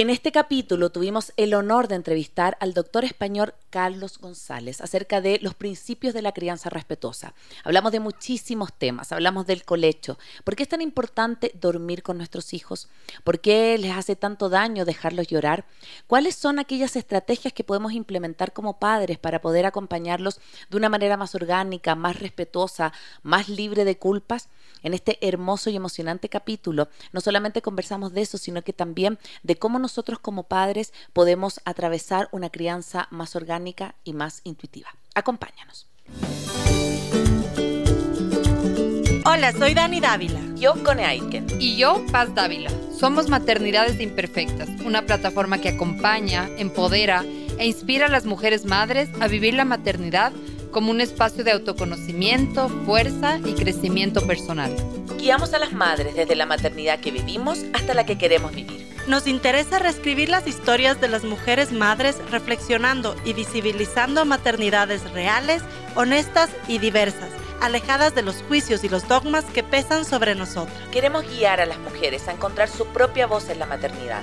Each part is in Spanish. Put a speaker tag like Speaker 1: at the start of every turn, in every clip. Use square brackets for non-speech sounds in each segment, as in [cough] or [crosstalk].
Speaker 1: En este capítulo tuvimos el honor de entrevistar al doctor español Carlos González acerca de los principios de la crianza respetuosa. Hablamos de muchísimos temas, hablamos del colecho. ¿Por qué es tan importante dormir con nuestros hijos? ¿Por qué les hace tanto daño dejarlos llorar? ¿Cuáles son aquellas estrategias que podemos implementar como padres para poder acompañarlos de una manera más orgánica, más respetuosa, más libre de culpas? En este hermoso y emocionante capítulo no solamente conversamos de eso, sino que también de cómo nosotros como padres podemos atravesar una crianza más orgánica y más intuitiva. Acompáñanos.
Speaker 2: Hola, soy Dani Dávila.
Speaker 1: Yo, Cone Aiken.
Speaker 3: Y yo, Paz Dávila. Somos Maternidades Imperfectas, una plataforma que acompaña, empodera e inspira a las mujeres madres a vivir la maternidad como un espacio de autoconocimiento, fuerza y crecimiento personal.
Speaker 1: Guiamos a las madres desde la maternidad que vivimos hasta la que queremos vivir.
Speaker 2: Nos interesa reescribir las historias de las mujeres madres reflexionando y visibilizando maternidades reales, honestas y diversas alejadas de los juicios y los dogmas que pesan sobre nosotras.
Speaker 1: Queremos guiar a las mujeres a encontrar su propia voz en la maternidad,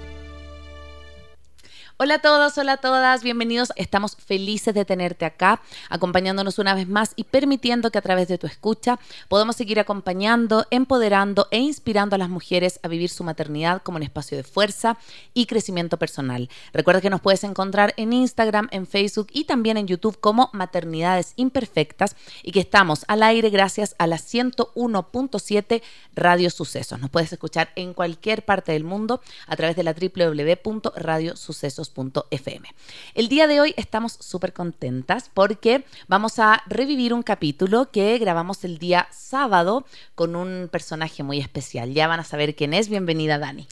Speaker 1: Hola a todos, hola a todas, bienvenidos. Estamos felices de tenerte acá, acompañándonos una vez más y permitiendo que a través de tu escucha podamos seguir acompañando, empoderando e inspirando a las mujeres a vivir su maternidad como un espacio de fuerza y crecimiento personal. Recuerda que nos puedes encontrar en Instagram, en Facebook y también en YouTube como Maternidades Imperfectas y que estamos al aire gracias a la 101.7 Radio Sucesos. Nos puedes escuchar en cualquier parte del mundo a través de la www.radiosucesos FM. El día de hoy estamos súper contentas porque vamos a revivir un capítulo que grabamos el día sábado con un personaje muy especial. Ya van a saber quién es. Bienvenida, Dani.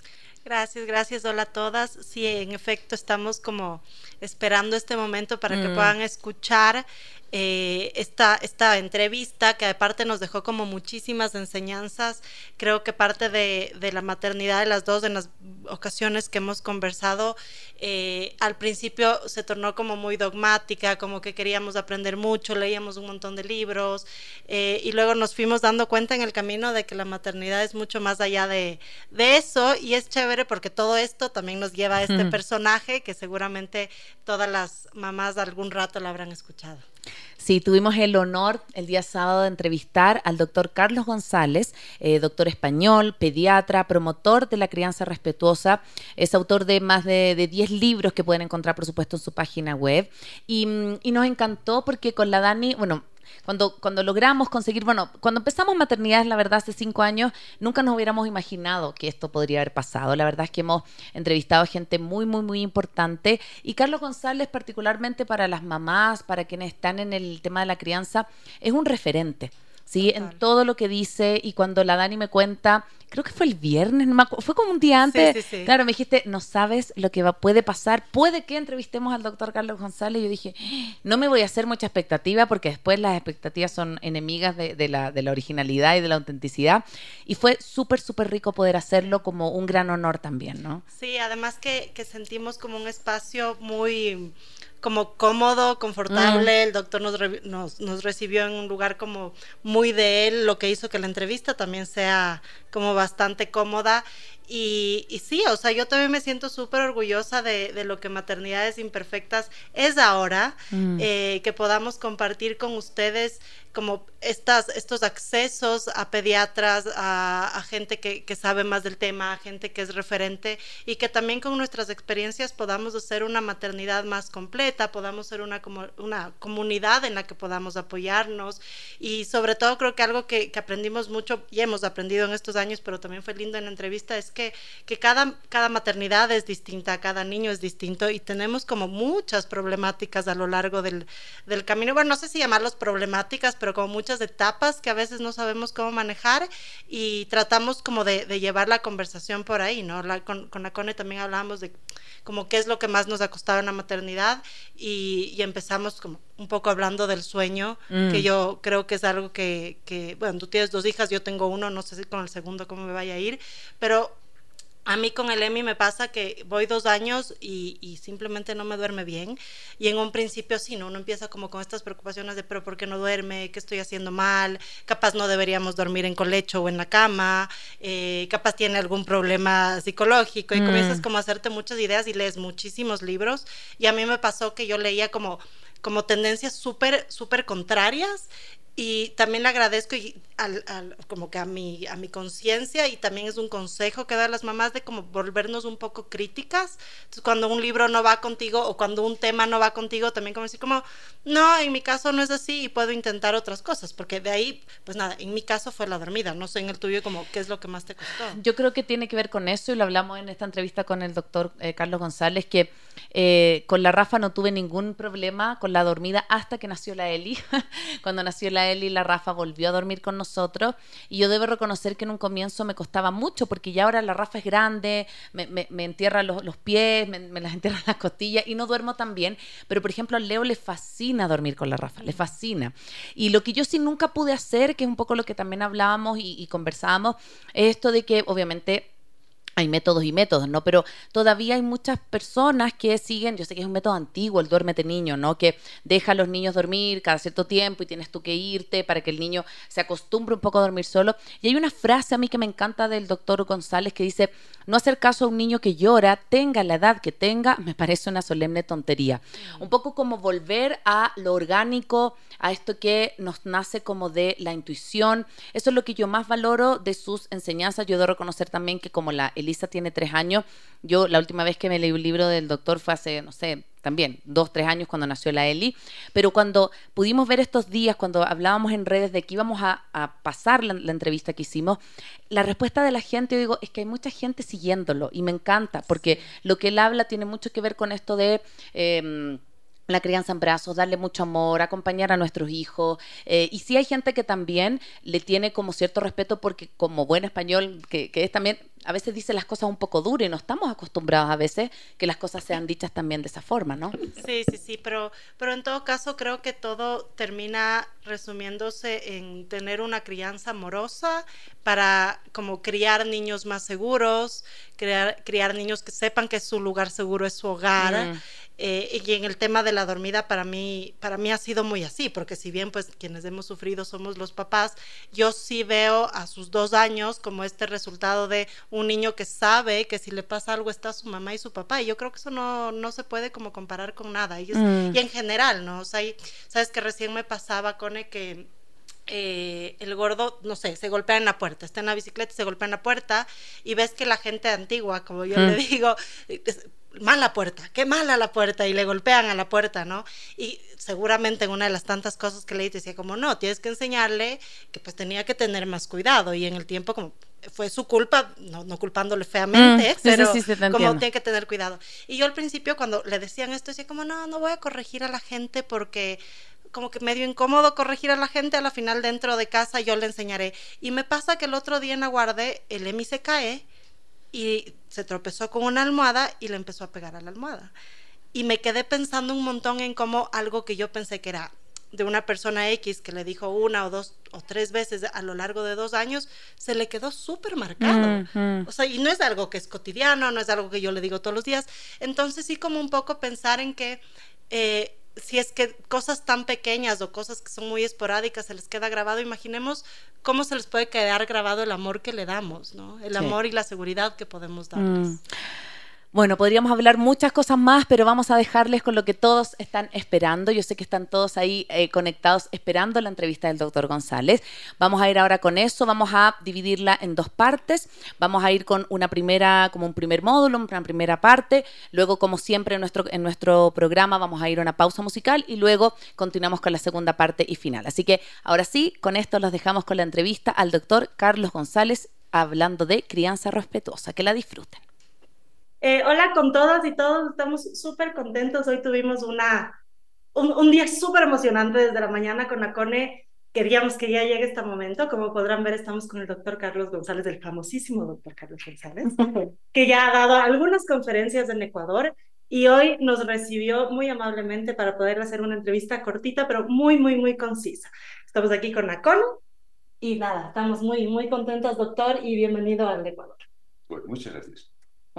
Speaker 2: Gracias, gracias. Hola a todas. Sí, en efecto, estamos como esperando este momento para que mm. puedan escuchar eh, esta, esta entrevista que aparte nos dejó como muchísimas enseñanzas. Creo que parte de, de la maternidad de las dos en las ocasiones que hemos conversado, eh, al principio se tornó como muy dogmática, como que queríamos aprender mucho, leíamos un montón de libros eh, y luego nos fuimos dando cuenta en el camino de que la maternidad es mucho más allá de, de eso y es chévere porque todo esto también nos lleva a este personaje que seguramente todas las mamás de algún rato la habrán escuchado.
Speaker 1: Sí, tuvimos el honor el día sábado de entrevistar al doctor Carlos González, eh, doctor español, pediatra, promotor de la crianza respetuosa. Es autor de más de, 10 libros que pueden encontrar, por supuesto, en su página web. Y, y nos encantó porque con la Dani, bueno, cuando, cuando logramos conseguir, bueno, cuando empezamos maternidad, la verdad, hace cinco años, nunca nos hubiéramos imaginado que esto podría haber pasado. La verdad es que hemos entrevistado a gente muy, muy, muy importante. Y Carlos González, particularmente para las mamás, para quienes están en el tema de la crianza, es un referente. ¿Sí? En todo lo que dice y cuando la Dani me cuenta, creo que fue el viernes, fue como un día antes, claro, me dijiste, no sabes lo que va, puede pasar, puede que entrevistemos al doctor Carlos González, yo dije, no me voy a hacer mucha expectativa porque después las expectativas son enemigas de, la, de la originalidad y de la autenticidad, y fue súper, súper rico poder hacerlo como un gran honor también, ¿no?
Speaker 2: Sí, además que, que sentimos como un espacio muy como cómodo, confortable. Mm. El doctor nos, nos, nos, recibió en un lugar como muy de él, lo que hizo que la entrevista también sea como bastante cómoda. Y, y sí, o sea, yo también me siento súper orgullosa de, de, lo que Maternidades Imperfectas es ahora, mm. eh, que podamos compartir con ustedes como estas, estos accesos a pediatras, a, gente que, que, sabe más del tema, a gente que es referente y que también con nuestras experiencias podamos hacer una maternidad más completa, podamos ser una, como, una comunidad en la que podamos apoyarnos y sobre todo creo que algo que, que, aprendimos mucho y hemos aprendido en estos años, pero también fue lindo en la entrevista, es que, que cada, cada maternidad es distinta, cada niño es distinto y tenemos como muchas problemáticas a lo largo del, del camino. Bueno, no sé si llamarlos problemáticas, pero como muchas etapas que a veces no sabemos cómo manejar y tratamos como de, llevar la conversación por ahí, ¿no? La, con, con la Cone también hablamos de como qué es lo que más nos ha costado en la maternidad y, empezamos como un poco hablando del sueño, que mm. yo creo que es algo que, que, bueno, tú tienes dos hijas, yo tengo uno, no sé si con el segundo cómo me vaya a ir, pero A mí con el EMI me pasa que voy dos años y, simplemente no me duerme bien. Y en un principio sí, ¿no? Uno empieza como con estas preocupaciones de, pero ¿por qué no duerme? ¿Qué estoy haciendo mal? Capaz no deberíamos dormir en colecho o en la cama. Eh, capaz tiene algún problema psicológico. Y comienzas mm. como a hacerte muchas ideas y lees muchísimos libros. Y a mí me pasó que yo leía como como tendencias súper, súper contrarias y también le agradezco al, como que a mi, a mi conciencia y también es un consejo que dan las mamás de como volvernos un poco críticas. Entonces, cuando un libro no va contigo o cuando un tema no va contigo, también como decir como, no, en mi caso no es así y puedo intentar otras cosas, porque de ahí, pues nada, en mi caso fue la dormida, no sé en el tuyo como qué es lo que más te costó.
Speaker 1: Yo creo que tiene que ver con eso y lo hablamos en esta entrevista con el doctor eh, Carlos González, que eh, con la Rafa no tuve ningún problema con la dormida hasta que nació la Eli. [laughs] cuando nació la Eli, la Rafa volvió a dormir con nosotros y yo debo reconocer que en un comienzo me costaba mucho porque ya ahora la Rafa es grande, me, entierra los, los pies, me, me, las entierra [laughs] las costillas y no duermo tan bien. Pero por ejemplo a Leo le fascina dormir con la Rafa, le fascina. Y lo que yo sí nunca pude hacer, que es un poco lo que también hablábamos y, y conversábamos, es esto de que obviamente hay métodos y métodos, ¿no? Pero todavía hay muchas personas que siguen, yo sé que es un método antiguo, el duérmete niño, ¿no? Que deja a los niños dormir cada cierto tiempo y tienes tú que irte para que el niño se acostumbre un poco a dormir solo. Y hay una frase a mí que me encanta del doctor González que dice, no hacer caso a un niño que llora, tenga la edad que tenga, me parece una solemne tontería. Un poco como volver a lo orgánico, a esto que nos nace como de la intuición. Eso es lo que yo más valoro de sus enseñanzas. Yo debo reconocer también que como la Elisa tiene tres años, yo la última vez que me leí un libro del doctor fue hace, no sé, también dos, tres años cuando nació la Eli, pero cuando pudimos ver estos días, cuando hablábamos en redes de que íbamos a, pasar la, entrevista que hicimos, la respuesta de la gente, yo digo, es que hay mucha gente siguiéndolo y me encanta, porque lo que él habla tiene mucho que ver con esto de... Em, la crianza en brazos, darle mucho amor, acompañar a nuestros hijos. Eh, y sí hay gente que también le tiene como cierto respeto porque como buen español, que, es también, a veces dice las cosas un poco duras y no estamos acostumbrados a veces que las cosas sean dichas también de esa forma, ¿no?
Speaker 2: Sí, sí, sí, pero, pero en todo caso creo que todo termina resumiéndose en tener una crianza amorosa para como criar niños más seguros, criar, criar niños que sepan que su lugar seguro es su hogar. Mm. Eh, y en el tema de la dormida para mí, para mí ha sido muy así, porque si bien pues quienes hemos sufrido somos los papás, yo sí veo a sus dos años como este resultado de un niño que sabe que si le pasa algo está su mamá y su papá, y yo creo que eso no, no se puede como comparar con nada, y, mm. en general, ¿no? O sea, sabes que recién me pasaba con el que eh, el gordo, no sé, se golpea en la puerta, está en la bicicleta, se golpea en la puerta y ves que la gente antigua, como yo le mm. Digo, mala puerta, qué mala la puerta, y le golpean a la puerta, ¿no? Y seguramente en una de las tantas cosas que leí decía como, no, tienes que enseñarle que pues tenía que tener más cuidado, y en el tiempo como fue su culpa, no, no culpándole feamente, mm, pero como tiene que tener cuidado. Y yo al principio cuando le decían esto decía como, no, no voy a corregir a la gente porque como que medio incómodo corregir a la gente, a la final dentro de casa yo le enseñaré. Y me pasa que el otro día en Aguarde el Emi se cae y se tropezó con una almohada y le empezó a pegar a la almohada. Y me quedé pensando un montón en cómo algo que yo pensé que era de una persona X que le dijo una o dos o tres veces a lo largo de dos años, se le quedó súper marcado. O sea, y no es algo que es cotidiano, no es algo que yo le digo todos los días. Entonces sí como un poco pensar en que eh, si es que cosas tan pequeñas o cosas que son muy esporádicas se les queda grabado, imaginemos cómo se les puede quedar grabado el amor que le damos, ¿no? El amor y la seguridad que podemos darles. Mm.
Speaker 1: Bueno, podríamos hablar muchas cosas más, pero vamos a dejarles con lo que todos están esperando. Yo sé que están todos ahí eh, conectados esperando la entrevista del doctor González. Vamos a ir ahora con eso, vamos a dividirla en dos partes. Vamos a ir con una primera, como un primer módulo, una primera parte. Luego, como siempre en nuestro, en nuestro programa, vamos a ir a una pausa musical y luego continuamos con la segunda parte y final. Así que ahora sí, con esto los dejamos con la entrevista al doctor Carlos González hablando de crianza respetuosa. Que la disfruten.
Speaker 2: Eh, hola con todas y todos, estamos súper contentos. Hoy tuvimos una, un, día súper emocionante desde la mañana con la CONE. Queríamos que ya llegue este momento. Como podrán ver, estamos con el doctor Carlos González, el famosísimo doctor Carlos González, [laughs] que ya ha dado algunas conferencias en Ecuador y hoy nos recibió muy amablemente para poder hacer una entrevista cortita, pero muy, muy, muy concisa. Estamos aquí con la CONE y nada, estamos muy, muy contentos, doctor, y bienvenido al Ecuador.
Speaker 4: Bueno, muchas gracias.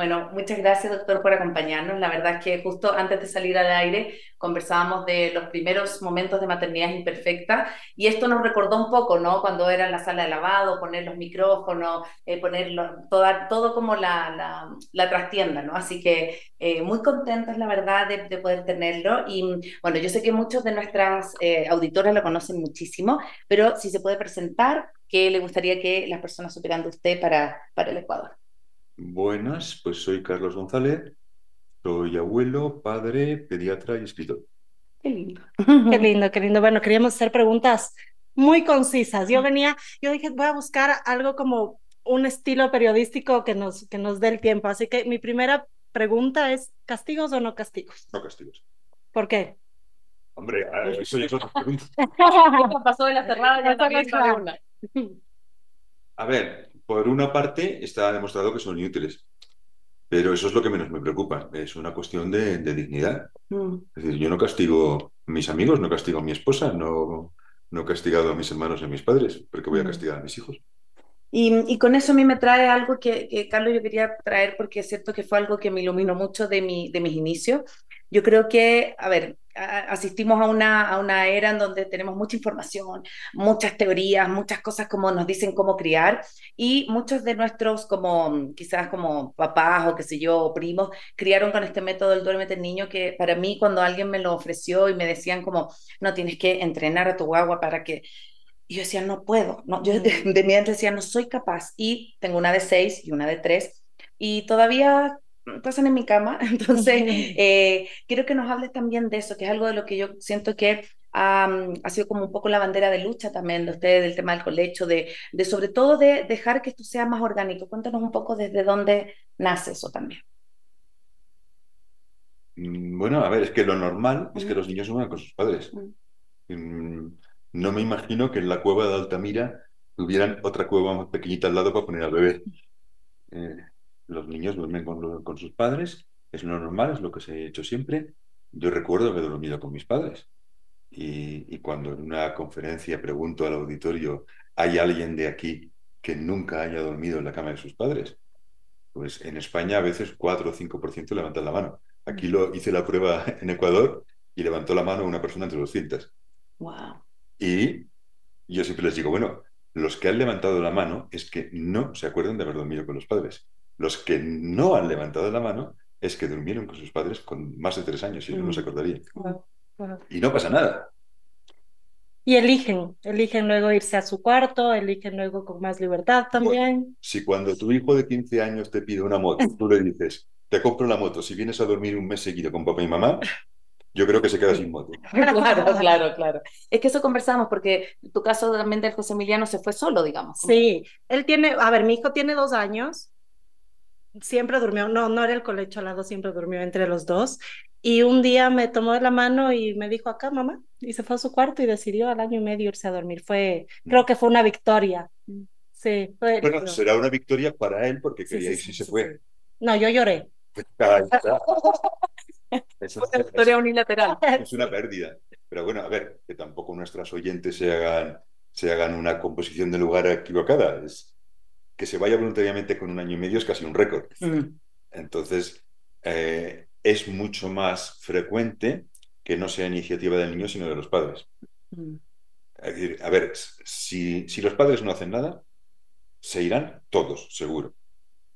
Speaker 5: Bueno, muchas gracias, doctor, por acompañarnos. La verdad es que justo antes de salir al aire conversábamos de los primeros momentos de maternidad imperfecta y esto nos recordó un poco, ¿no? Cuando era en la sala de lavado, poner los micrófonos, eh, poner todo como la, la, trastienda, ¿no? Así que eh, muy contentos, la verdad, de, de, poder tenerlo. Y bueno, yo sé que muchos de nuestras eh, auditoras lo conocen muchísimo, pero si se puede presentar, ¿qué le gustaría que las personas supieran de usted para, para el Ecuador?
Speaker 4: Buenas, pues soy Carlos González, soy abuelo, padre, pediatra y escritor.
Speaker 2: Qué lindo. Qué [laughs] lindo, qué lindo. Bueno, queríamos hacer preguntas muy concisas. Yo venía, yo dije, voy a buscar algo como un estilo periodístico que nos, que nos dé el tiempo. Así que mi primera pregunta es, ¿castigos o no castigos?
Speaker 4: No castigos.
Speaker 2: ¿Por qué?
Speaker 4: Hombre, [laughs] eso ya es otra pregunta.
Speaker 5: Pasó de la cerrada ya también una.
Speaker 4: A ver, por una parte, está demostrado que son inútiles, pero eso es lo que menos me preocupa. Es una cuestión de, dignidad. Mm. Es decir, yo no castigo a mis amigos, no castigo a mi esposa, no, no he castigado a mis hermanos y a mis padres, porque voy a mm. castigar a mis hijos.
Speaker 5: Y, con eso a mí me trae algo que, que, Carlos, yo quería traer porque es cierto que fue algo que me iluminó mucho de, mi, de mis inicios. Yo creo que, a ver, asistimos a una, a una era en donde tenemos mucha información, muchas teorías, muchas cosas como nos dicen cómo criar y muchos de nuestros como quizás como papás o qué sé yo, primos, criaron con este método del duérmete niño que para mí cuando alguien me lo ofreció y me decían como, no, tienes que entrenar a tu guagua para que... Y yo decía, no puedo, no, yo de, de mi decía, no soy capaz. Y tengo una de seis y una de tres. Y todavía pasan en mi cama. [laughs] Entonces, eh, quiero que nos hables también de eso, que es algo de lo que yo siento que ha sido como un poco la bandera de lucha también de ustedes, del tema del colecho, de, de sobre todo de dejar que esto sea más orgánico. Cuéntanos un poco desde dónde nace eso también.
Speaker 4: Mm, bueno, a ver, es que lo normal es que los niños suban con sus padres. Mm, no me imagino que en la cueva de Altamira tuvieran otra cueva más pequeñita al lado para poner al bebé. Eh, [laughs] los niños duermen con, sus padres, es lo normal, es lo que se ha hecho siempre. Yo recuerdo haber dormido con mis padres. Y, cuando en una conferencia pregunto al auditorio, ¿hay alguien de aquí que nunca haya dormido en la cama de sus padres? Pues en España a veces 4 o 5% levantan la mano. Aquí lo hice la prueba en Ecuador y levantó la mano una persona entre 200.
Speaker 5: Wow.
Speaker 4: Y yo siempre les digo, bueno, los que han levantado la mano es que no se acuerdan de haber dormido con los padres. Los que no han levantado la mano es que durmieron con sus padres con más de tres años y no se mm. acordaría. Y no pasa nada.
Speaker 2: Y eligen, eligen luego irse a su cuarto, eligen luego con más libertad también.
Speaker 4: si cuando tu hijo de 15 años te pide una moto, tú le dices, te compro la moto, si vienes a dormir un mes seguido con papá y mamá, yo creo que se queda sin moto. [laughs]
Speaker 5: Claro, claro, claro. Es que eso conversamos porque tu caso también del José Emiliano se fue solo, digamos.
Speaker 2: Sí, él tiene, a ver, mi hijo tiene dos años siempre durmió, no, no era el colecho al lado, siempre durmió entre los dos. Y un día me tomó de la mano y me dijo acá, mamá, y se fue a su cuarto y decidió al año y medio irse a dormir. Fue, creo que fue una victoria. Sí,
Speaker 4: fue, bueno, será una victoria para él porque quería sí, se fue.
Speaker 2: No, yo lloré. [laughs]
Speaker 5: es una victoria unilateral. [laughs]
Speaker 4: Es una pérdida. Pero bueno, a ver, que tampoco nuestras oyentes se hagan, se hagan una composición de lugar equivocada. Es, que se vaya voluntariamente con un año y medio es casi un récord. Mm. Entonces, eh, es mucho más frecuente que no sea iniciativa del niño, sino de los padres. Mm. Es decir, a ver, si, si los padres no hacen nada, se irán todos, seguro.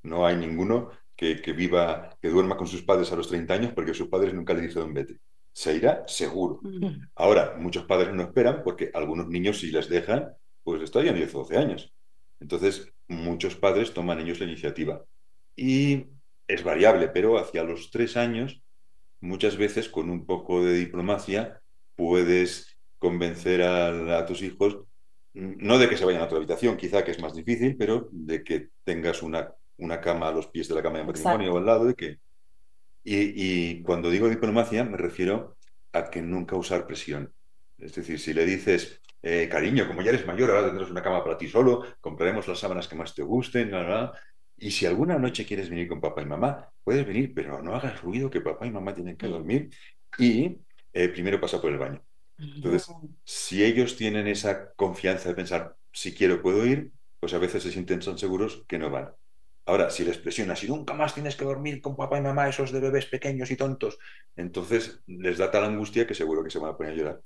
Speaker 4: No hay ninguno que, que, viva, que duerma con sus padres a los 30 años porque sus padres nunca le dijeron vete. Se irá seguro. Mm. Ahora, muchos padres no esperan porque algunos niños si les dejan, pues estarían 10 o 12 años. Entonces, muchos padres toman ellos la iniciativa. Y es variable, pero hacia los tres años, muchas veces con un poco de diplomacia, puedes convencer a, tus hijos, no de que se vayan a otra habitación, quizá que es más difícil, pero de que tengas una, una cama a los pies de la cama de matrimonio o al lado, de que... Y, y cuando digo diplomacia me refiero a que nunca usar presión. Es decir, si le dices, eh, cariño, como ya eres mayor, ahora tendrás una cama para ti solo, compraremos las sábanas que más te gusten, y si alguna noche quieres venir con papá y mamá, puedes venir, pero no hagas ruido que papá y mamá tienen que dormir y eh, primero pasa por el baño. Entonces, si ellos tienen esa confianza de pensar, si quiero puedo ir, pues a veces se sienten tan seguros que no van. Ahora, si les presionas y nunca más tienes que dormir con papá y mamá, esos de bebés pequeños y tontos, entonces les da tal angustia que seguro que se van a poner a llorar.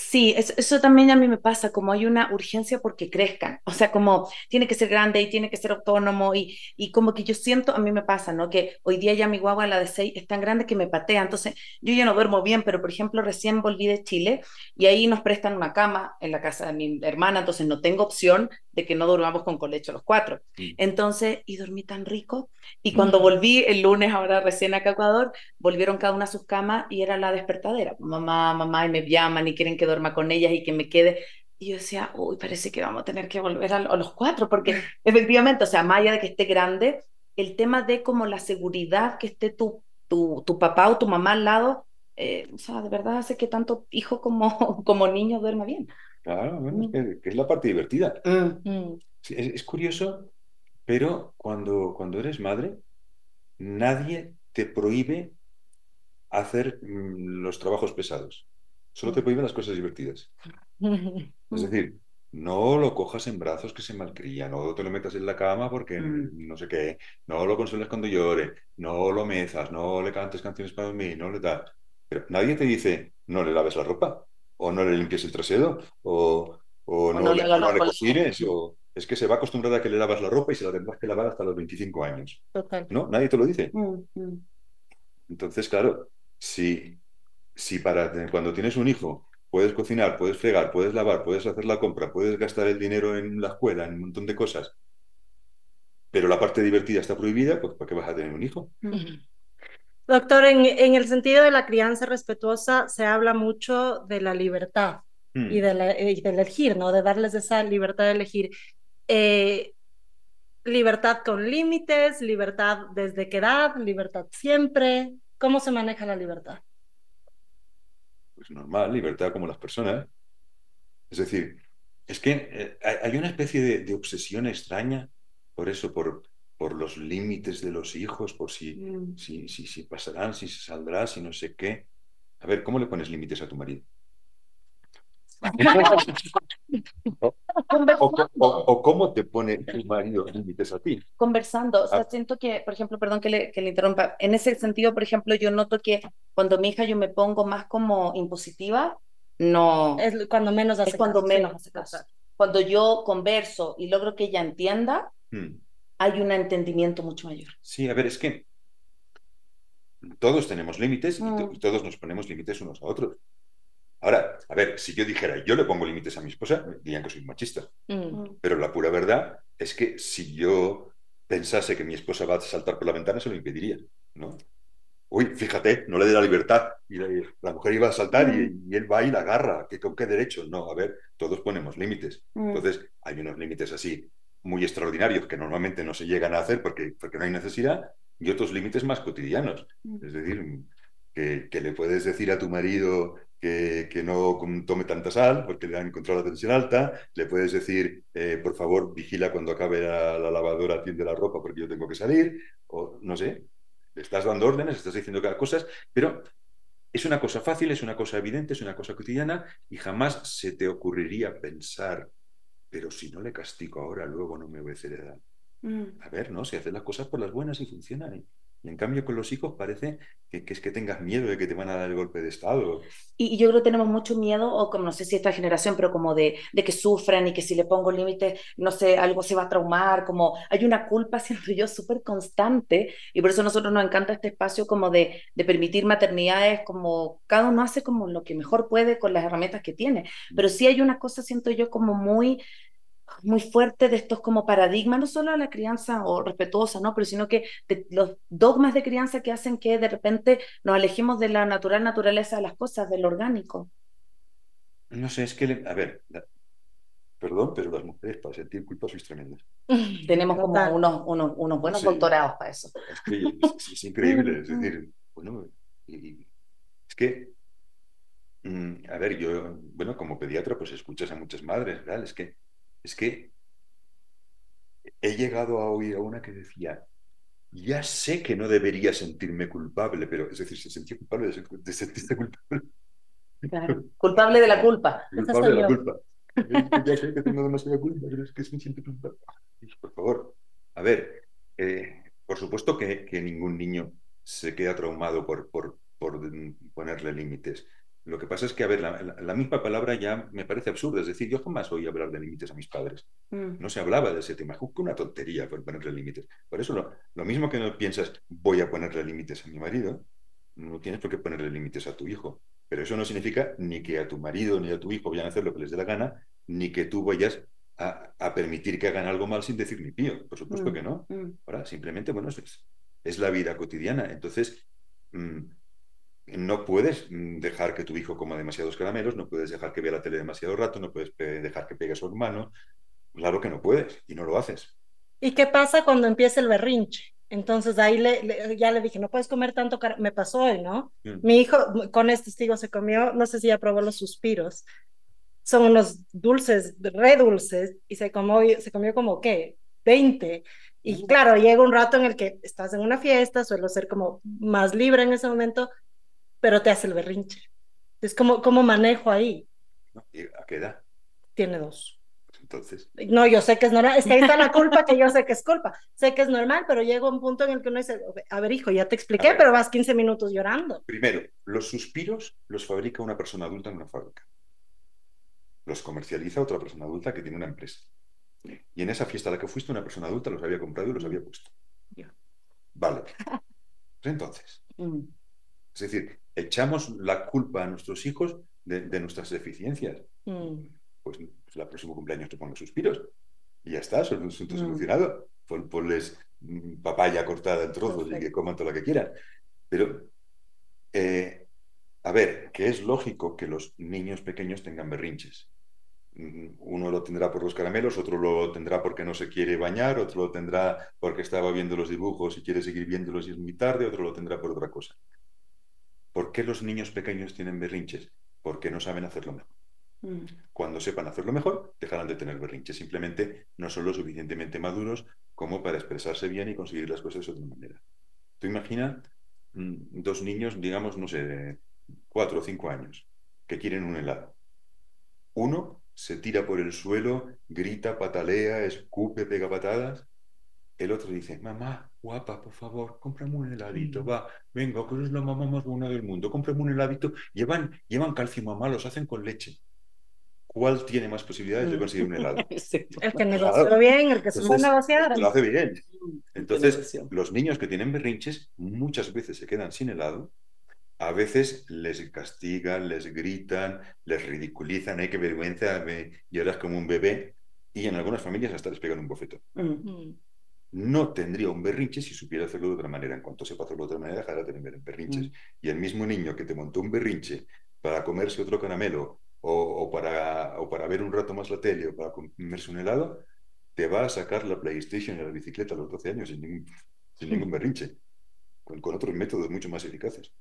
Speaker 5: Sí, eso, también a mí me pasa, como hay una urgencia porque crezcan, o sea, como tiene que ser grande y tiene que ser autónomo y, y como que yo siento, a mí me pasa, ¿no? Que hoy día ya mi guagua, la de seis, es tan grande que me patea, entonces yo ya no duermo bien, pero por ejemplo recién volví de Chile y ahí nos prestan una cama en la casa de mi hermana, entonces no tengo opción de que no durmamos con colecho los cuatro. Entonces, y dormí tan rico. Y cuando volví el lunes, ahora recién acá a Ecuador, volvieron cada una a sus camas y era la despertadera. Mamá, mamá, y me llaman y quieren que duerma con ellas y que me quede. Y yo decía, uy, parece que vamos a tener que volver a, los cuatro, porque [laughs] efectivamente, o sea, más allá de que esté grande, el tema de como la seguridad que esté tu, tu, tu papá o tu mamá al lado, eh, o sea, de verdad hace que tanto hijo como, [laughs] como niño duerma bien.
Speaker 4: Claro, bueno, mm. que, es la parte divertida. Mm. Mm. es, curioso, pero cuando, cuando eres madre, nadie te prohíbe hacer los trabajos pesados. Solo te prohíben las cosas divertidas. [laughs] Es decir, no lo cojas en brazos que se malcría, no te lo metas en la cama porque no sé qué, no lo consueles cuando llore, no lo mezas, no le cantes canciones para mí, no le das. Pero nadie te dice, no le laves la ropa o no le limpies el trasero, o, o, no, le, cocines, o es que se va acostumbrada a que le lavas la ropa y se la tendrás que lavar hasta los 25 años. Total. ¿No? Nadie te lo dice. Mm, mm. Entonces, claro, si, si para cuando tienes un hijo puedes cocinar, puedes fregar, puedes lavar, puedes hacer la compra, puedes gastar el dinero en la escuela, en un montón de cosas, pero la parte divertida está prohibida, pues ¿para qué vas a tener un hijo?
Speaker 2: Doctor, en, el sentido de la crianza respetuosa se habla mucho de la libertad mm. y, de elegir, ¿no? De darles esa libertad de elegir. Eh, libertad con límites, libertad desde qué edad, libertad siempre. ¿Cómo se maneja la libertad?
Speaker 4: Pues normal, libertad como las personas. Es decir, es que eh, hay una especie de obsesión extraña por eso, por, por los límites de los hijos, por si, mm. si, si, si, pasarán, si se saldrá, si no sé qué. A ver, ¿cómo le pones límites a tu marido? o, cómo te pone tu marido límites a ti?
Speaker 5: Conversando, o sea, ah. siento que, por ejemplo, perdón que le, que le interrumpa, en ese sentido, por ejemplo, yo noto que cuando mi hija yo me pongo más como impositiva, no...
Speaker 2: Es cuando menos hace
Speaker 5: Es cuando menos hace caso. Cuando yo converso y logro que ella entienda, hmm hay un entendimiento mucho mayor.
Speaker 4: Sí, a ver, es que todos tenemos límites mm. y, todos nos ponemos límites unos a otros. Ahora, a ver, si yo dijera, yo le pongo límites a mi esposa, dirían que soy machista. Mm. Pero la pura verdad es que si yo pensase que mi esposa va a saltar por la ventana, se lo impediría, ¿no? Uy, fíjate, no le dé la libertad. Y la, mujer iba a saltar y, mm. él va y la agarra. ¿Con qué derecho? No, a ver, todos ponemos límites. Entonces, hay unos límites así muy extraordinarios que normalmente no se llegan a hacer porque, porque no hay necesidad y otros límites más cotidianos. Mm. Es decir, que, le puedes decir a tu marido que, que, no tome tanta sal porque le han encontrado la tensión alta, le puedes decir, eh, por favor, vigila cuando acabe la, lavadora, atiende la ropa porque yo tengo que salir, o no sé, le estás dando órdenes, estás diciendo cada cosa, pero es una cosa fácil, es una cosa evidente, es una cosa cotidiana y jamás se te ocurriría pensar pero si no le castigo ahora, luego no me voy a edad. Mm. A ver, ¿no? Si haces las cosas por las buenas y funcionan. Y en cambio con los hijos parece que, es que tengas miedo de que te van a dar el golpe de Estado.
Speaker 5: Y, yo creo que tenemos mucho miedo, o como no sé si esta generación, pero como de, de que sufran y que si le pongo límites, no sé, algo se va a traumar, como hay una culpa, [laughs] siento yo, súper constante. Y por eso a nosotros nos encanta este espacio como de, de permitir maternidades, como cada uno hace como lo que mejor puede con las herramientas que tiene. Mm. Pero sí hay una cosa, siento yo, como muy muy fuerte de estos como paradigmas, no solo de la crianza o respetuosa, ¿no? Pero sino que de los dogmas de crianza que hacen que de repente nos alejemos de la natural naturaleza de las cosas, del orgánico.
Speaker 4: No sé, es que, a ver, perdón, pero las mujeres para sentir culpa sois tremendas. [laughs]
Speaker 5: Tenemos como unos, unos, unos buenos doctorados para eso.
Speaker 4: Es, increíble, es [laughs] decir, bueno, es que, mm, a ver, yo, bueno, como pediatra, pues escuchas a muchas madres, ¿verdad? Es que es que he llegado a oír a una que decía, ya sé que no debería sentirme culpable, pero es decir, se sentía culpable de, sentirse culpable.
Speaker 5: Culpable de la culpa.
Speaker 4: Culpable de la culpa. ya sé que tengo demasiada culpa, pero es que me siento culpable. Por favor, a ver, eh, por supuesto que, que, ningún niño se queda traumado por, por, por ponerle límites. Lo que pasa es que, a ver, la, misma palabra ya me parece absurda. Es decir, yo jamás oí hablar de límites a mis padres. Mm. No se hablaba de ese tema. Es una tontería por ponerle límites. Por eso, lo, lo mismo que no piensas, voy a ponerle límites a mi marido, no tienes por qué ponerle límites a tu hijo. Pero eso no significa ni que a tu marido ni a tu hijo vayan a hacer lo que les dé la gana, ni que tú vayas a, permitir que hagan algo mal sin decir ni pío. Por supuesto mm, que no. Mm. Ahora, simplemente, bueno, es, es la vida cotidiana. Entonces, no puedes dejar que tu hijo coma demasiados caramelos, no puedes dejar que vea la tele demasiado rato, no puedes dejar que pegue a su hermano. Claro que no puedes y no lo haces.
Speaker 2: ¿Y qué pasa cuando empieza el berrinche? Entonces ahí le, ya le dije, no puedes comer tanto, me pasó hoy, ¿no? Mi hijo con este testigo se comió, no sé si ya probó los suspiros, son unos dulces, re dulces, y se comió, se comió como, ¿qué? 20. Y claro, llega un rato en el que estás en una fiesta, suelo ser como más libre en ese momento, pero te hace el berrinche. Es como, ¿cómo manejo ahí?
Speaker 4: ¿A qué edad?
Speaker 2: Tiene dos.
Speaker 4: Entonces.
Speaker 2: No, yo sé que es normal, es que ahí está la [laughs] culpa que yo sé que es culpa. Sé que es normal, pero llega un punto en el que uno dice, a ver, hijo, ya te expliqué, pero vas 15 minutos llorando.
Speaker 4: Primero, los suspiros los fabrica una persona adulta en una fábrica. Los comercializa otra persona adulta que tiene una empresa. Y en esa fiesta a la que fuiste, una persona adulta los había comprado y los había puesto. Vale. Pues [laughs] entonces. Mm. Es decir, echamos la culpa a nuestros hijos de, nuestras deficiencias. Mm. Pues pues el próximo cumpleaños te pongo suspiros. Y ya está, son un asunto mm. solucionado. ponles mm, papaya cortada en trozos y que coman todo lo que quieran. Pero, eh, a ver, que es lógico que los niños pequeños tengan berrinches. Mm, uno lo tendrá por los caramelos, otro lo tendrá porque no se quiere bañar, otro lo tendrá porque estaba viendo los dibujos y quiere seguir viéndolos y es muy tarde, otro lo tendrá por otra cosa. ¿Por qué los niños pequeños tienen berrinches? Porque no saben hacerlo mejor. Mm. Cuando sepan hacerlo mejor, dejarán de tener berrinches. Simplemente no son lo suficientemente maduros como para expresarse bien y conseguir las cosas de otra manera. Tú imagina mm, dos niños, digamos, no sé, cuatro o cinco años, que quieren un helado. Uno se tira por el suelo, grita, patalea, escupe, pega patadas. El otro dice, mamá, guapa, por favor, cómprame un heladito, va, venga, que es la mamá más buena del mundo, cómprame un heladito. Llevan, llevan calcio mamá, los hacen con leche. ¿cuál tiene más posibilidades de mm. conseguir un helado? [laughs]
Speaker 2: El que negoció bien, el que es un buen negociador.
Speaker 4: Lo hace bien. Entonces, los niños que tienen berrinches muchas veces se quedan sin helado, a veces les castigan, les gritan, les ridiculizan, hay que vergüenza, me lloras como un bebé, y en algunas familias hasta les pegan un bofetón. Mm. Mm. No tendría un berrinche si supiera hacerlo de otra manera. En cuanto sepa hacerlo de otra manera, dejará de tener berrinches. Y el mismo niño que te montó un berrinche para comerse otro caramelo o, para, o para ver un rato más la tele o para comerse un helado, te va a sacar la PlayStation y la bicicleta a los 12 años sin ningún, sin ningún berrinche, con, con otros métodos mucho más eficaces.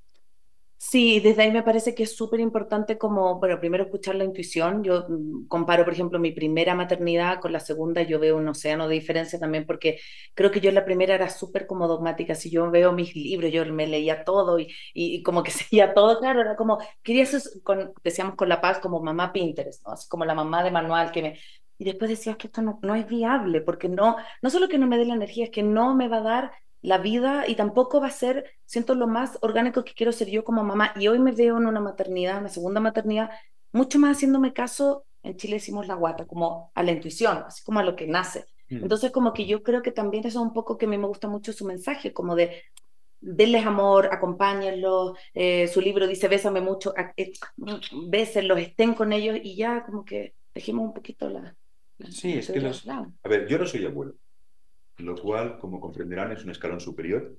Speaker 5: Sí, desde ahí me parece que es súper importante como, bueno, primero escuchar la intuición. Yo mm, comparo, por ejemplo, mi primera maternidad con la segunda, yo veo un océano de diferencia también porque creo que yo en la primera era súper como dogmática. Si yo veo mis libros, yo me leía todo y, y, como que [laughs] seguía todo, claro, era como, quería ser, con, decíamos con La Paz, como mamá Pinterest, ¿no? Así como la mamá de manual que me... Y después decías que esto no, no es viable porque no, no solo que no me dé la energía, es que no me va a dar la vida y tampoco va a ser, siento lo más orgánico que quiero ser yo como mamá. Y hoy me veo en una maternidad, una segunda maternidad, mucho más haciéndome caso, en Chile decimos la guata, como a la intuición, así como a lo que nace. Mm. Entonces, como que yo creo que también eso es un poco que a mí me gusta mucho su mensaje, como de denles amor, acompáñenlos, eh, su libro dice bésame mucho, eh, bésenlos, estén con ellos y ya como que dejemos un poquito la...
Speaker 4: sí, es que los... A ver, yo no soy abuelo, lo cual, como comprenderán, es un escalón superior.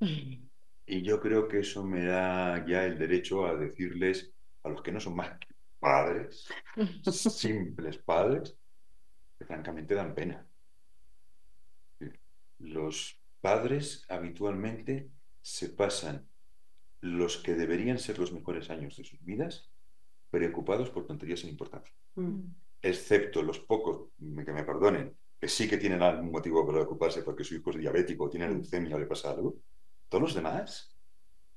Speaker 4: [laughs] Y yo creo que eso me da ya el derecho a decirles a los que no son más que padres, [laughs] simples padres, que francamente dan pena. Los padres habitualmente se pasan los que deberían ser los mejores años de sus vidas preocupados por tonterías sin importancia. Mm. Excepto los pocos, que me perdonen, que sí que tienen algún motivo para preocuparse porque su hijo es diabético, tiene leucemia o le pasa algo, todos los demás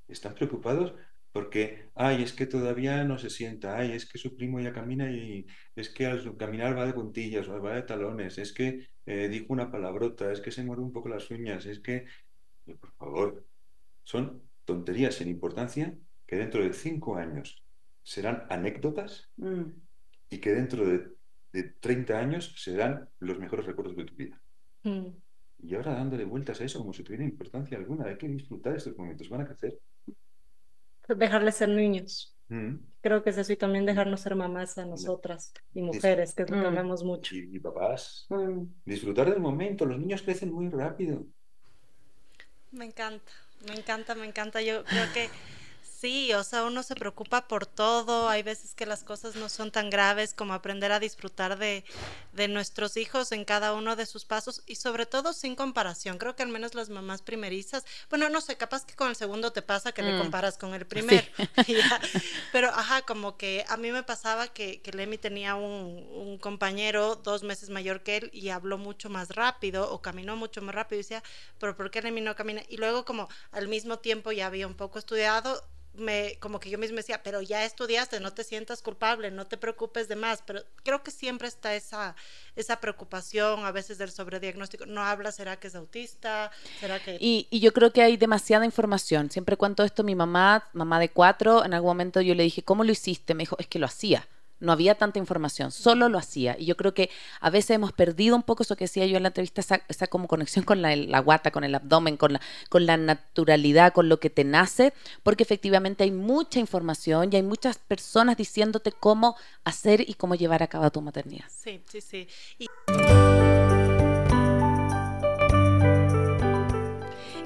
Speaker 4: están preocupados porque, ay, es que todavía no se sienta, ay, es que su primo ya camina y es que al caminar va de puntillas o va de talones, es que eh, dijo una palabrota, es que se muerde un poco las uñas, es que, por favor, son tonterías sin importancia que dentro de cinco años serán anécdotas mm. y que dentro de, de, 30 años serán los mejores recuerdos de tu vida. Mm. Y ahora dándole vueltas a eso como si tuviera importancia alguna, hay que disfrutar estos momentos, van a crecer.
Speaker 2: Dejarles ser niños. Mm. Creo que es eso y también dejarnos ser mamás a nosotras y mujeres, que es lo que hablamos mucho.
Speaker 4: Y, papás. Disfrutar del momento, los niños crecen muy rápido.
Speaker 2: Me encanta. Me encanta, me encanta. Yo creo que Sí, o sea, uno se preocupa por todo, hay veces que las cosas no son tan graves como aprender a disfrutar de, de, nuestros hijos en cada uno de sus pasos y sobre todo sin comparación. Creo que al menos las mamás primerizas, bueno, no sé, capaz que con el segundo te pasa que le mm. comparas con el primero, [laughs] [laughs] pero ajá, como que a mí me pasaba que, que Lemmy tenía un, un, compañero dos meses mayor que él y habló mucho más rápido o caminó mucho más rápido y decía, pero ¿por qué Lemmy no camina? Y luego como al mismo tiempo ya había un poco estudiado, me, como que yo mismo decía, pero ya estudiaste, no te sientas culpable, no te preocupes de más, pero creo que siempre está esa, esa preocupación a veces del sobrediagnóstico, no habla, ¿será que es autista? ¿Será que...?
Speaker 1: Y, y yo creo que hay demasiada información, siempre cuento esto, mi mamá, mamá de cuatro, en algún momento yo le dije, ¿cómo lo hiciste? Me dijo, es que lo hacía no había tanta información, solo lo hacía. Y yo creo que a veces hemos perdido un poco eso que decía yo en la entrevista, esa, como conexión con la, la, guata, con el abdomen, con la, con la naturalidad, con lo que te nace, porque efectivamente hay mucha información y hay muchas personas diciéndote cómo hacer y cómo llevar a cabo tu maternidad.
Speaker 2: Sí, sí, sí.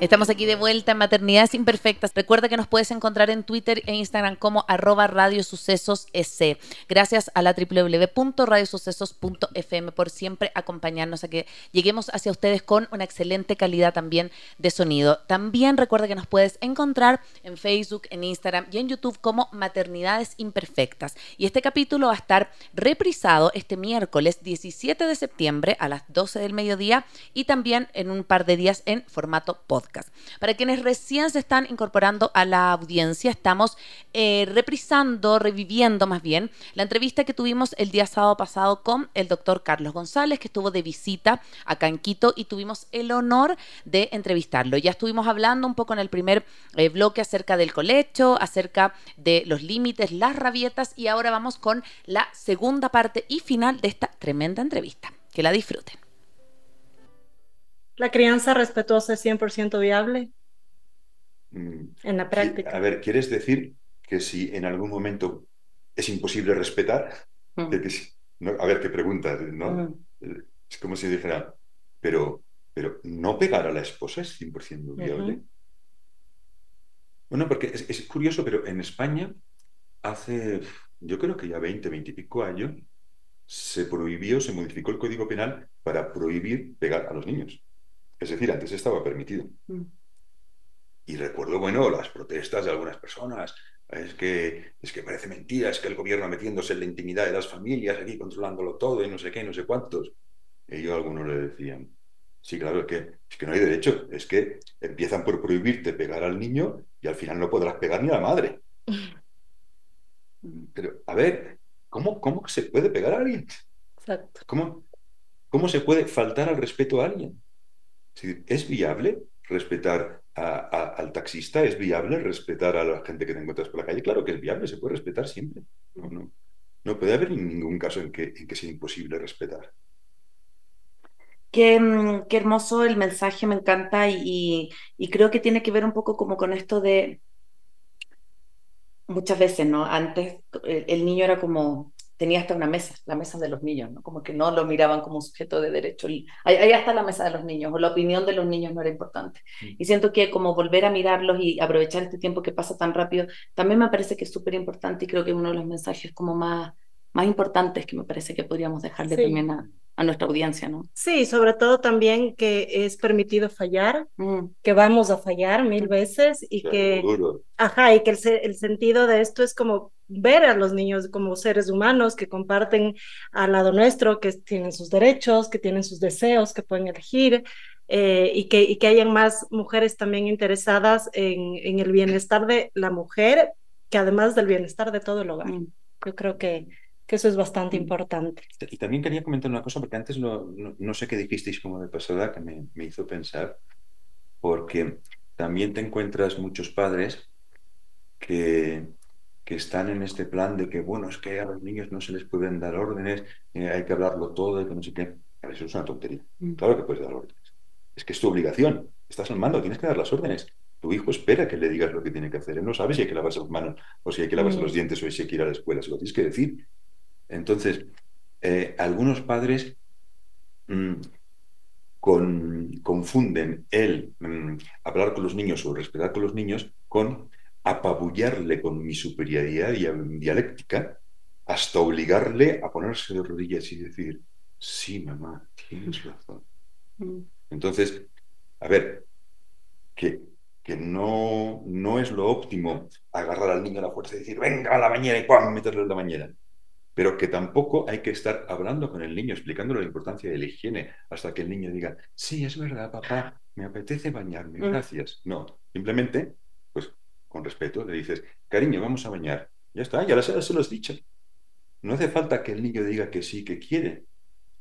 Speaker 1: Estamos aquí de vuelta en Maternidades Imperfectas. Recuerda que nos puedes encontrar en Twitter e Instagram como arroba radiosucesos.es. Gracias a la www.radiosucesos.fm por siempre acompañarnos a que lleguemos hacia ustedes con una excelente calidad también de sonido. También recuerda que nos puedes encontrar en Facebook, en Instagram y en YouTube como Maternidades Imperfectas. Y este capítulo va a estar reprisado este miércoles 17 de septiembre a las 12 del mediodía y también en un par de días en formato podcast. Para quienes recién se están incorporando a la audiencia, estamos eh, reprisando, reviviendo más bien, la entrevista que tuvimos el día sábado pasado con el doctor Carlos González, que estuvo de visita acá en Quito y tuvimos el honor de entrevistarlo. Ya estuvimos hablando un poco en el primer eh, bloque acerca del colecho, acerca de los límites, las rabietas y ahora vamos con la segunda parte y final de esta tremenda entrevista. Que la disfruten.
Speaker 2: ¿La crianza respetuosa es 100% viable? Mm, en la práctica.
Speaker 4: A ver, ¿quieres decir que si en algún momento es imposible respetar? Mm. a ver, qué pregunta, ¿no? Mm. Es como si dijera, pero, pero no pegar a la esposa es 100% viable. Bueno, porque es, es, curioso, pero en España hace, yo creo que ya 20, 20 y pico años, se prohibió, se modificó el Código Penal para prohibir pegar a los niños. Es decir, antes estaba permitido. Mm. Y recuerdo, bueno, las protestas de algunas personas. Es que, es que parece mentira, es que el gobierno metiéndose en la intimidad de las familias, aquí controlándolo todo y no sé qué, no sé cuántos. Y yo a algunos le decían, sí, claro, es que, es que no hay derecho, es que empiezan por prohibirte pegar al niño y al final no podrás pegar ni a la madre. Pero, a ver, ¿cómo, cómo se puede pegar a alguien?
Speaker 2: Exacto.
Speaker 4: ¿Cómo, ¿Cómo se puede faltar al respeto a alguien? ¿Es viable respetar al taxista? ¿Es viable respetar a la gente que te encuentras por la calle? Claro que es viable, se puede respetar siempre. No, no, puede haber ningún caso en que, en que sea imposible respetar.
Speaker 1: Qué, mm, qué, hermoso el mensaje, me encanta y, y, creo que tiene que ver un poco como con esto de muchas veces, ¿no? Antes el niño era como tenía hasta una mesa, la mesa de los niños, ¿no? Como que no lo miraban como un sujeto de derecho. Ahí, hasta la mesa de los niños, o la opinión de los niños no era importante. Mm. Y siento que como volver a mirarlos y aprovechar este tiempo que pasa tan rápido, también me parece que es súper importante y creo que uno de los mensajes como más, más importantes que me parece que podríamos dejarle también a, a nuestra audiencia, ¿no?
Speaker 2: Sí, sobre todo también que es permitido fallar, mm. que vamos a fallar mil veces y que, ajá, y que el, el, sentido de esto es como ver a los niños como seres humanos que comparten al lado nuestro, que tienen sus derechos, que tienen sus deseos, que pueden elegir. Eh, y, que, y que hayan más mujeres también interesadas en, en el bienestar de la mujer que además del bienestar de todo el hogar. Mm. Yo creo que, que eso es bastante mm. importante.
Speaker 4: Y también quería comentar una cosa, porque antes no, no, sé qué dijisteis como de pasada, que me, me hizo pensar, porque también te encuentras muchos padres que, que están en este plan de que, bueno, es que a los niños no se les pueden dar órdenes, eh, hay que hablarlo todo, y que no sé qué. Eso es una tontería. Mm. Claro que puedes dar órdenes. Es que es tu obligación. Estás al mando, tienes que dar las órdenes. Tu hijo espera que le digas lo que tiene que hacer. Él no sabe si hay que lavarse las manos, o si hay que lavarse mm. los dientes, o si hay que ir a la escuela. Se lo tienes que decir. Entonces, eh, algunos padres mm, confunden el hablar con los niños o respetar con los niños con apabullarle con mi superioridad dialéctica hasta obligarle a ponerse de rodillas y decir, sí, mamá, tienes razón. Mm. Entonces, a ver, que, que no, no es lo óptimo agarrar al niño a la fuerza y decir, venga a la bañera y ¡pum! meterlo en la bañera. Pero que tampoco hay que estar hablando con el niño, explicándole la importancia de la higiene, hasta que el niño diga, sí, es verdad, papá, me apetece bañarme, mm. gracias. No, simplemente con respeto, le dices, cariño, vamos a bañar. Ya está, ya se lo has dicho. No hace falta que el niño diga que sí, que quiere.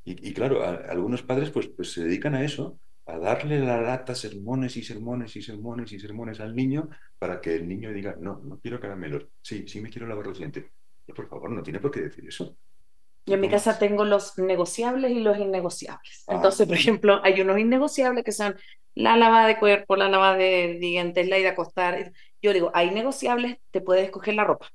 Speaker 4: Y, claro, algunos padres pues, pues se dedican a eso, a darle la lata sermones y sermones y sermones y sermones al niño para que el niño diga, no, no quiero caramelos. Sí, sí me quiero lavar los dientes. Y por favor, no tiene por qué decir eso.
Speaker 5: Yo en mi casa tengo los negociables y los innegociables. Ah. Entonces, por ejemplo, hay unos innegociables que son la lavada de cuerpo, la lavada de dientes, la ida a acostar. Yo digo, hay negociables, te puedes escoger la ropa.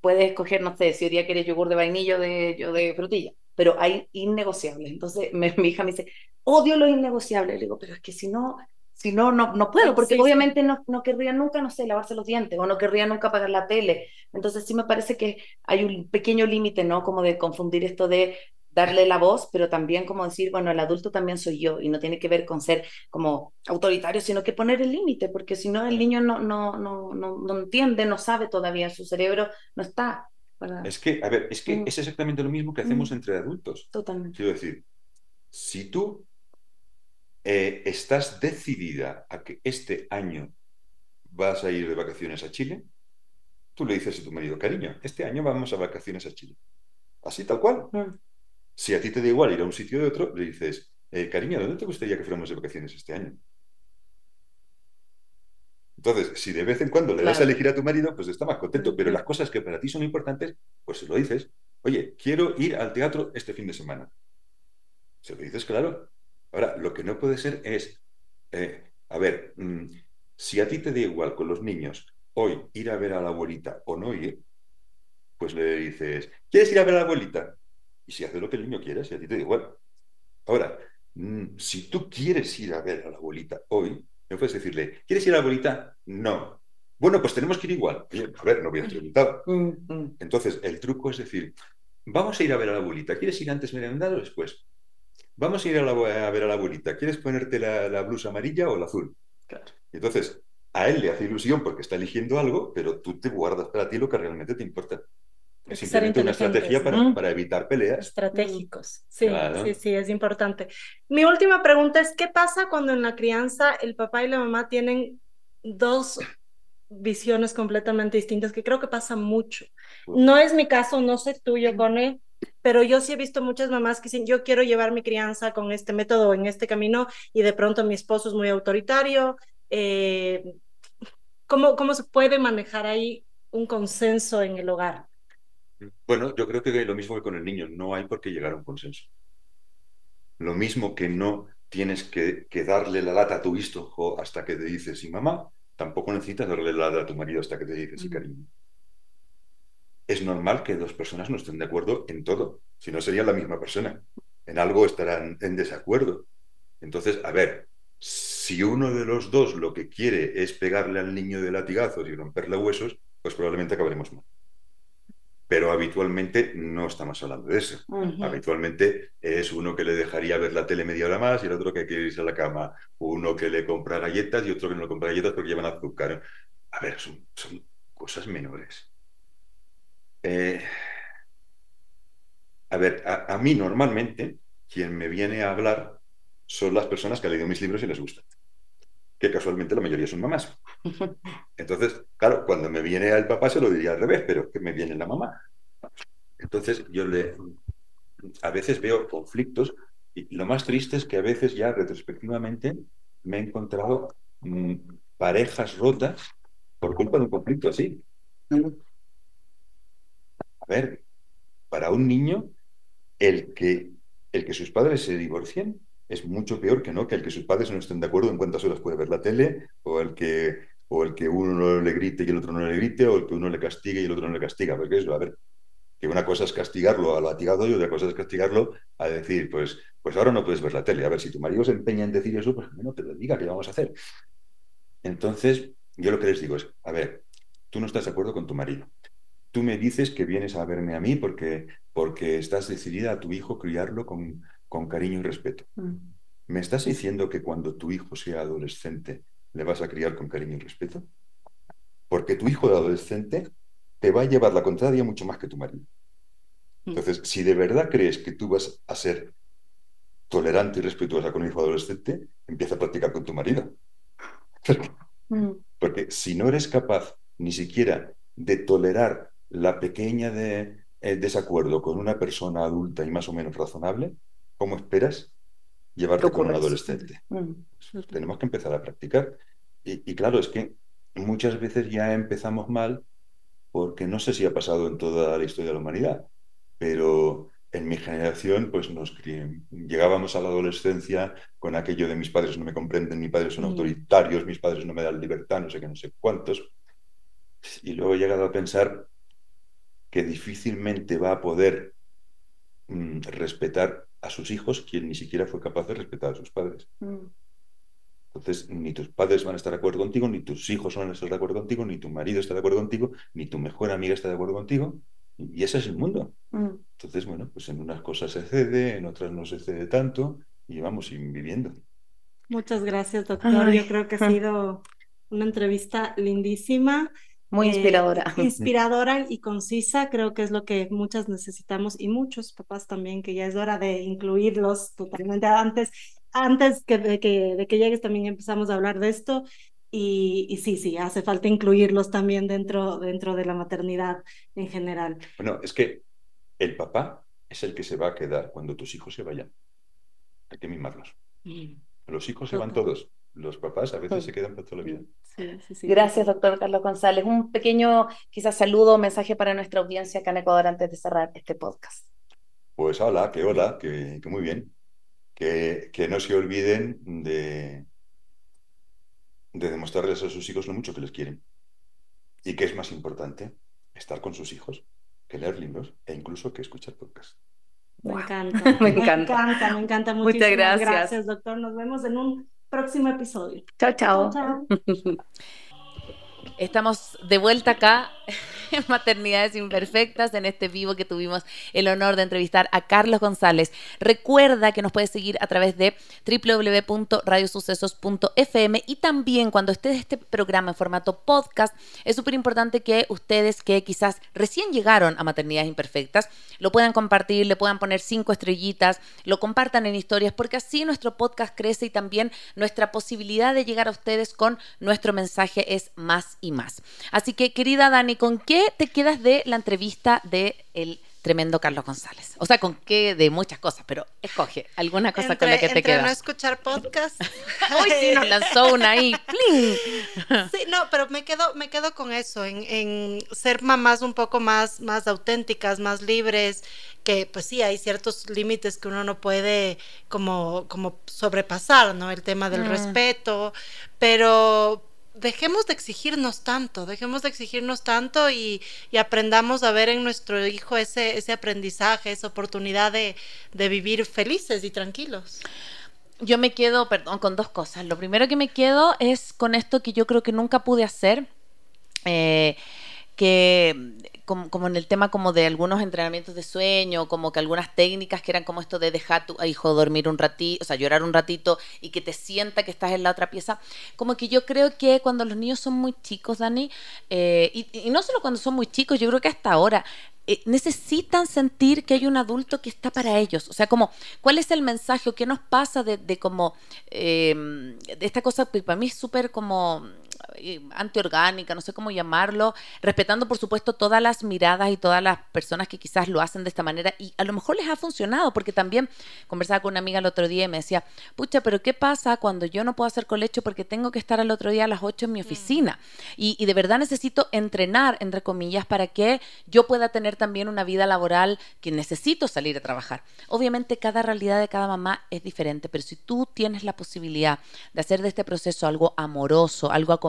Speaker 5: Puedes escoger, no sé, si hoy día quieres yogur de vainilla o de, yo de frutilla, pero hay innegociables. Entonces [laughs] mi hija me dice, odio los innegociables. Le digo, pero es que si no, si no, no, no puedo, porque obviamente No, no querría nunca, no sé, lavarse los dientes o no querría nunca apagar la tele. Entonces sí me parece que hay un pequeño límite, ¿no? Como de confundir esto de darle la voz, pero también como decir, bueno, el adulto también soy yo y no tiene que ver con ser como autoritario, sino que poner el límite, porque si no el niño no, no, no, no, no entiende, no sabe todavía, su cerebro no está.
Speaker 4: Es que, a ver, es que mm. es exactamente lo mismo que hacemos mm. entre adultos.
Speaker 5: Totalmente.
Speaker 4: Quiero decir, si tú eh, estás decidida a que este año vas a ir de vacaciones a Chile, tú le dices a tu marido, cariño, este año vamos a vacaciones a Chile. Así tal cual. Mm. Si a ti te da igual ir a un sitio de otro, le dices, eh, cariño, ¿dónde te gustaría que fuéramos de vacaciones este año? Entonces, si de vez en cuando le das a elegir a tu marido, pues está más contento. Pero las cosas que para ti son importantes, pues se lo dices. Oye, quiero ir al teatro este fin de semana. Se lo dices claro. Ahora, lo que no puede ser es, eh, a ver, mm, si a ti te da igual con los niños hoy ir a ver a la abuelita o no ir, pues le dices, ¿quieres ir a ver a la abuelita? Y si hace lo que el niño quiera, si a ti te da igual. Ahora, mm, si tú quieres ir a ver a la abuelita hoy, no puedes decirle, ¿quieres ir a la abuelita? No. Bueno, pues tenemos que ir igual. a ver, no voy a preguntar. Mm, mm. Entonces, el truco es decir, vamos a ir a ver a la abuelita. ¿Quieres ir antes merendar o después? Vamos a ir a, ver a la abuelita. ¿Quieres ponerte la, blusa amarilla o la azul? Claro. Entonces, a él le hace ilusión porque está eligiendo algo, pero tú te guardas para ti lo que realmente te importa. Es simplemente una estrategia para, evitar peleas.
Speaker 2: Estratégicos, sí, sí, sí, es importante. Mi última pregunta es, ¿qué pasa cuando en la crianza el papá y la mamá tienen dos visiones completamente distintas? Que creo que pasa mucho. No es mi caso, no sé tuyo, Cone, pero yo sí he visto muchas mamás que dicen, yo quiero llevar mi crianza con este método, en este camino, y de pronto mi esposo es muy autoritario. Eh, ¿cómo, ¿Cómo se puede manejar ahí un consenso en el hogar?
Speaker 4: Bueno, yo creo que lo mismo que con el niño, no hay por qué llegar a un consenso. Lo mismo que no tienes que, darle la lata a tu hijo hasta que te dices sí mamá, tampoco necesitas darle la lata a tu marido hasta que te dices sí cariño. Es normal que dos personas no estén de acuerdo en todo, si no serían la misma persona. En algo estarán en desacuerdo. Entonces, a ver, si uno de los dos lo que quiere es pegarle al niño de latigazos y romperle huesos, pues probablemente acabaremos mal pero habitualmente no estamos hablando de eso. Habitualmente es uno que le dejaría ver la tele media hora más y el otro que quiere irse a la cama, uno que le compra galletas y otro que no le compra galletas porque llevan azúcar. A ver, son, cosas menores. Eh, a ver, a, mí normalmente quien me viene a hablar son las personas que han leído mis libros y les gusta. Que casualmente la mayoría son mamás. [laughs] Entonces, claro, cuando me viene al papá se lo diría al revés, pero que me viene la mamá. Entonces, yo le, a veces veo conflictos y lo más triste es que a veces ya retrospectivamente me he encontrado mm, parejas rotas por culpa de un conflicto así. A ver, para un niño, el que, el que sus padres se divorcien es mucho peor que no que el que sus padres no estén de acuerdo en cuántas horas puede ver la tele, o el que, o el que uno no le grite y el otro no le grite, o el que uno le castigue y el otro no le castiga. Porque eso, a ver, que una cosa es castigarlo al latigado y otra cosa es castigarlo a decir, pues, pues ahora no puedes ver la tele. A ver, si tu marido se empeña en decir eso, pues no te lo diga, ¿qué vamos a hacer? Entonces, yo lo que les digo es, a ver, tú no estás de acuerdo con tu marido. Tú me dices que vienes a verme a mí porque, porque estás decidida a tu hijo criarlo con, con cariño y respeto. Mm. ¿Me estás diciendo que cuando tu hijo sea adolescente le vas a criar con cariño y respeto? Porque tu hijo de adolescente te va a llevar la contraria mucho más que tu marido. Mm. Entonces, si de verdad crees que tú vas a ser tolerante y respetuosa con un hijo adolescente, empieza a practicar con tu marido. Mm. [laughs] Porque si no eres capaz ni siquiera de tolerar la pequeña de, eh, desacuerdo con una persona adulta y más o menos razonable, ¿cómo esperas llevarte con un adolescente? Mm. Tenemos que empezar a practicar. Y, y, claro, es que muchas veces ya empezamos mal porque no sé si ha pasado en toda la historia de la humanidad, pero en mi generación, pues nos llegábamos a la adolescencia con aquello de mis padres no me comprenden, mis padres son mm. autoritarios, mis padres no me dan libertad, no sé qué, no sé cuántos. Y luego he llegado a pensar que difícilmente va a poder mm, respetar a sus hijos quien ni siquiera fue capaz de respetar a sus padres. Mm. Entonces, ni tus padres van a estar de acuerdo contigo, ni tus hijos van a estar de acuerdo contigo, ni tu marido está de acuerdo contigo, ni tu mejor amiga está de acuerdo contigo. Y ese es el mundo. Mm. Entonces, bueno, pues en unas cosas se cede, en otras no se cede tanto, y vamos viviendo.
Speaker 2: Muchas gracias, doctor. Yo creo que ha sido una entrevista lindísima.
Speaker 1: Muy inspiradora.
Speaker 2: Eh, [laughs] inspiradora y concisa, creo que es lo que muchas necesitamos y muchos papás también, que ya es hora de incluirlos totalmente antes antes que de, que de que llegues también empezamos a hablar de esto y, y, sí, sí, hace falta incluirlos también dentro, dentro de la maternidad en general.
Speaker 4: Bueno, es que el papá es el que se va a quedar cuando tus hijos se vayan. Hay que mimarlos. Mm. Los hijos se van todos. Los papás a veces se quedan para toda la vida.
Speaker 1: Sí, sí, sí. Gracias, doctor Carlos González. Un pequeño, quizás saludo o mensaje para nuestra audiencia acá en Ecuador antes de cerrar este podcast.
Speaker 4: Pues hola, que hola, que, que muy bien que, no se olviden de, de demostrarles a sus hijos lo mucho que les quieren. Y que es más importante, estar con sus hijos, que leer libros e incluso que escuchar podcasts.
Speaker 2: Me [laughs] encanta, me, encanta. me encanta, Muchas gracias. Gracias, doctor. Nos vemos en un próximo episodio.
Speaker 1: chao. chao. [laughs] Estamos de vuelta acá [laughs] Maternidades Imperfectas, en este vivo que tuvimos el honor de entrevistar a Carlos González. Recuerda que nos puedes seguir a través de www.radiosucesos.fm y también cuando esté este programa en formato podcast, es súper importante que ustedes que quizás recién llegaron a Maternidades Imperfectas, lo puedan compartir, le puedan poner cinco estrellitas, lo compartan en historias, porque así nuestro podcast crece y también nuestra posibilidad de llegar a ustedes con nuestro mensaje es más y más. Así que, querida Dani, ¿con qué te quedas de la entrevista de el tremendo Carlos González? O sea, con qué de muchas cosas, pero escoge alguna cosa con la que te quedas.
Speaker 2: no escuchar podcast. [laughs]
Speaker 1: Hoy sí nos lanzó una ahí. [laughs]
Speaker 2: sí, no, pero me quedo, me quedo con eso, en, en, ser mamás un poco más, más auténticas, más libres, que pues sí, hay ciertos límites que uno no puede como, como sobrepasar, ¿no? El tema del mm. respeto, pero dejemos de exigirnos tanto, dejemos de exigirnos tanto y, aprendamos a ver en nuestro hijo ese, ese aprendizaje, esa oportunidad de, vivir felices y tranquilos.
Speaker 1: Yo me quedo, perdón, con dos cosas. Lo primero que me quedo es con esto que yo creo que nunca pude hacer. Eh, que como, en el tema como de algunos entrenamientos de sueño, como que algunas técnicas que eran como esto de dejar a tu hijo dormir un ratito, o sea, llorar un ratito y que te sienta que estás en la otra pieza, como que yo creo que cuando los niños son muy chicos, Dani, eh, y, no solo cuando son muy chicos, yo creo que hasta ahora, eh, necesitan sentir que hay un adulto que está para ellos. O sea, como, ¿cuál es el mensaje? ¿Qué nos pasa de, de como, em, de esta cosa que para mí es súper como eh, antiorgánica, no sé cómo llamarlo, respetando por supuesto todas las miradas y todas las personas que quizás lo hacen de esta manera y a lo mejor les ha funcionado, porque también conversaba con una amiga el otro día y me decía, pucha, pero ¿qué pasa cuando yo no puedo hacer colecho porque tengo que estar al otro día a las 8 en mi mm. oficina? Y, y de verdad necesito entrenar, entre comillas, para que yo pueda tener también una vida laboral que necesito salir a trabajar. Obviamente cada realidad de cada mamá es diferente, pero si tú tienes la posibilidad de hacer de este proceso algo amoroso, algo acompañado,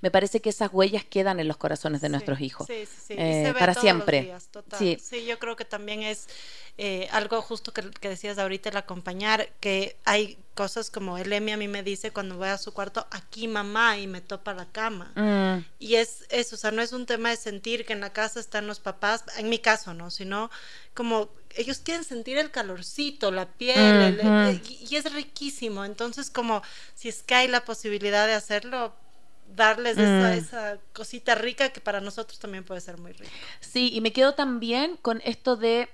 Speaker 1: me parece que esas huellas quedan en los corazones de nuestros hijos. Sí, sí, sí. Eh, para siempre.
Speaker 2: Sí. sí, yo creo que también es eh, algo justo que, decías ahorita, el acompañar, que hay cosas como el Emi a mí me dice cuando voy a su cuarto, aquí mamá, y me topa la cama. Mm. Y es eso, o sea, no es un tema de sentir que en la casa están los papás, en mi caso, ¿no? Sino como ellos quieren sentir el calorcito, la piel, y es riquísimo. Entonces, como si es que hay la posibilidad de hacerlo, darles esa, mm. esa, cosita rica que para nosotros también puede ser muy rica.
Speaker 1: Sí, y me quedo también con esto de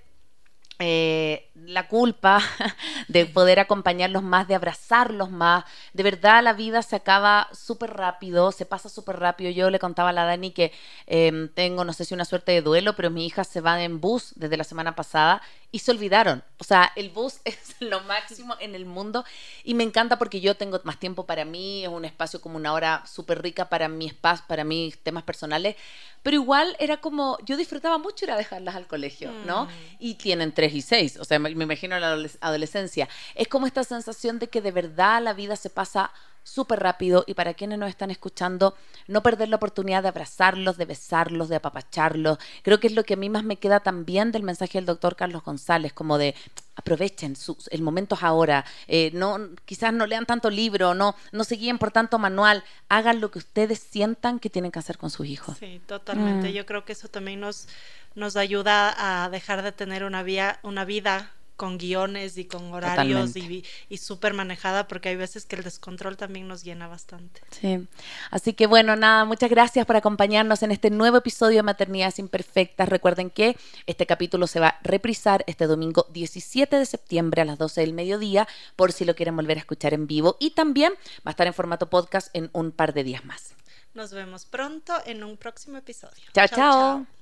Speaker 1: eh, la culpa [laughs] de poder acompañarlos más, de abrazarlos más. De verdad, la vida se acaba súper rápido, se pasa súper rápido. Yo le contaba a la Dani que em, tengo, no sé si una suerte de duelo, pero mi hija se va en bus desde la semana pasada y se olvidaron. O sea, el bus [laughs] es lo máximo en el mundo y me encanta porque yo tengo más tiempo para mí, es un espacio como una hora súper rica para mi espacio, para mis temas personales, pero igual era como, yo disfrutaba mucho ir a dejarlas al colegio, ¿no? Mm. Y tienen tres y seis, o sea, me, me imagino la adolescencia. Es como esta sensación de que de verdad la vida se pasa súper rápido y para quienes nos están escuchando, no perder la oportunidad de abrazarlos, de besarlos, de apapacharlos. Creo que es lo que a mí más me queda también del mensaje del doctor Carlos González, como de aprovechen, el momento es ahora, eh, no, quizás no lean tanto libro, no, no se guíen por tanto manual, hagan lo que ustedes sientan que tienen que hacer con sus hijos.
Speaker 2: Sí, totalmente. Mm. Yo creo que eso también nos, nos ayuda a dejar de tener una, vía, una vida con guiones y con horarios y, y súper manejada porque hay veces que el descontrol también nos llena bastante.
Speaker 1: Sí, así que bueno, nada, muchas gracias por acompañarnos en este nuevo episodio de Maternidades Imperfectas. Recuerden que este capítulo se va a reprisar este domingo 17 de septiembre a las 12 del mediodía por si lo quieren volver a escuchar en vivo y también va a estar en formato podcast en un par de días más.
Speaker 2: Nos vemos pronto en un próximo episodio.
Speaker 1: chao. chao.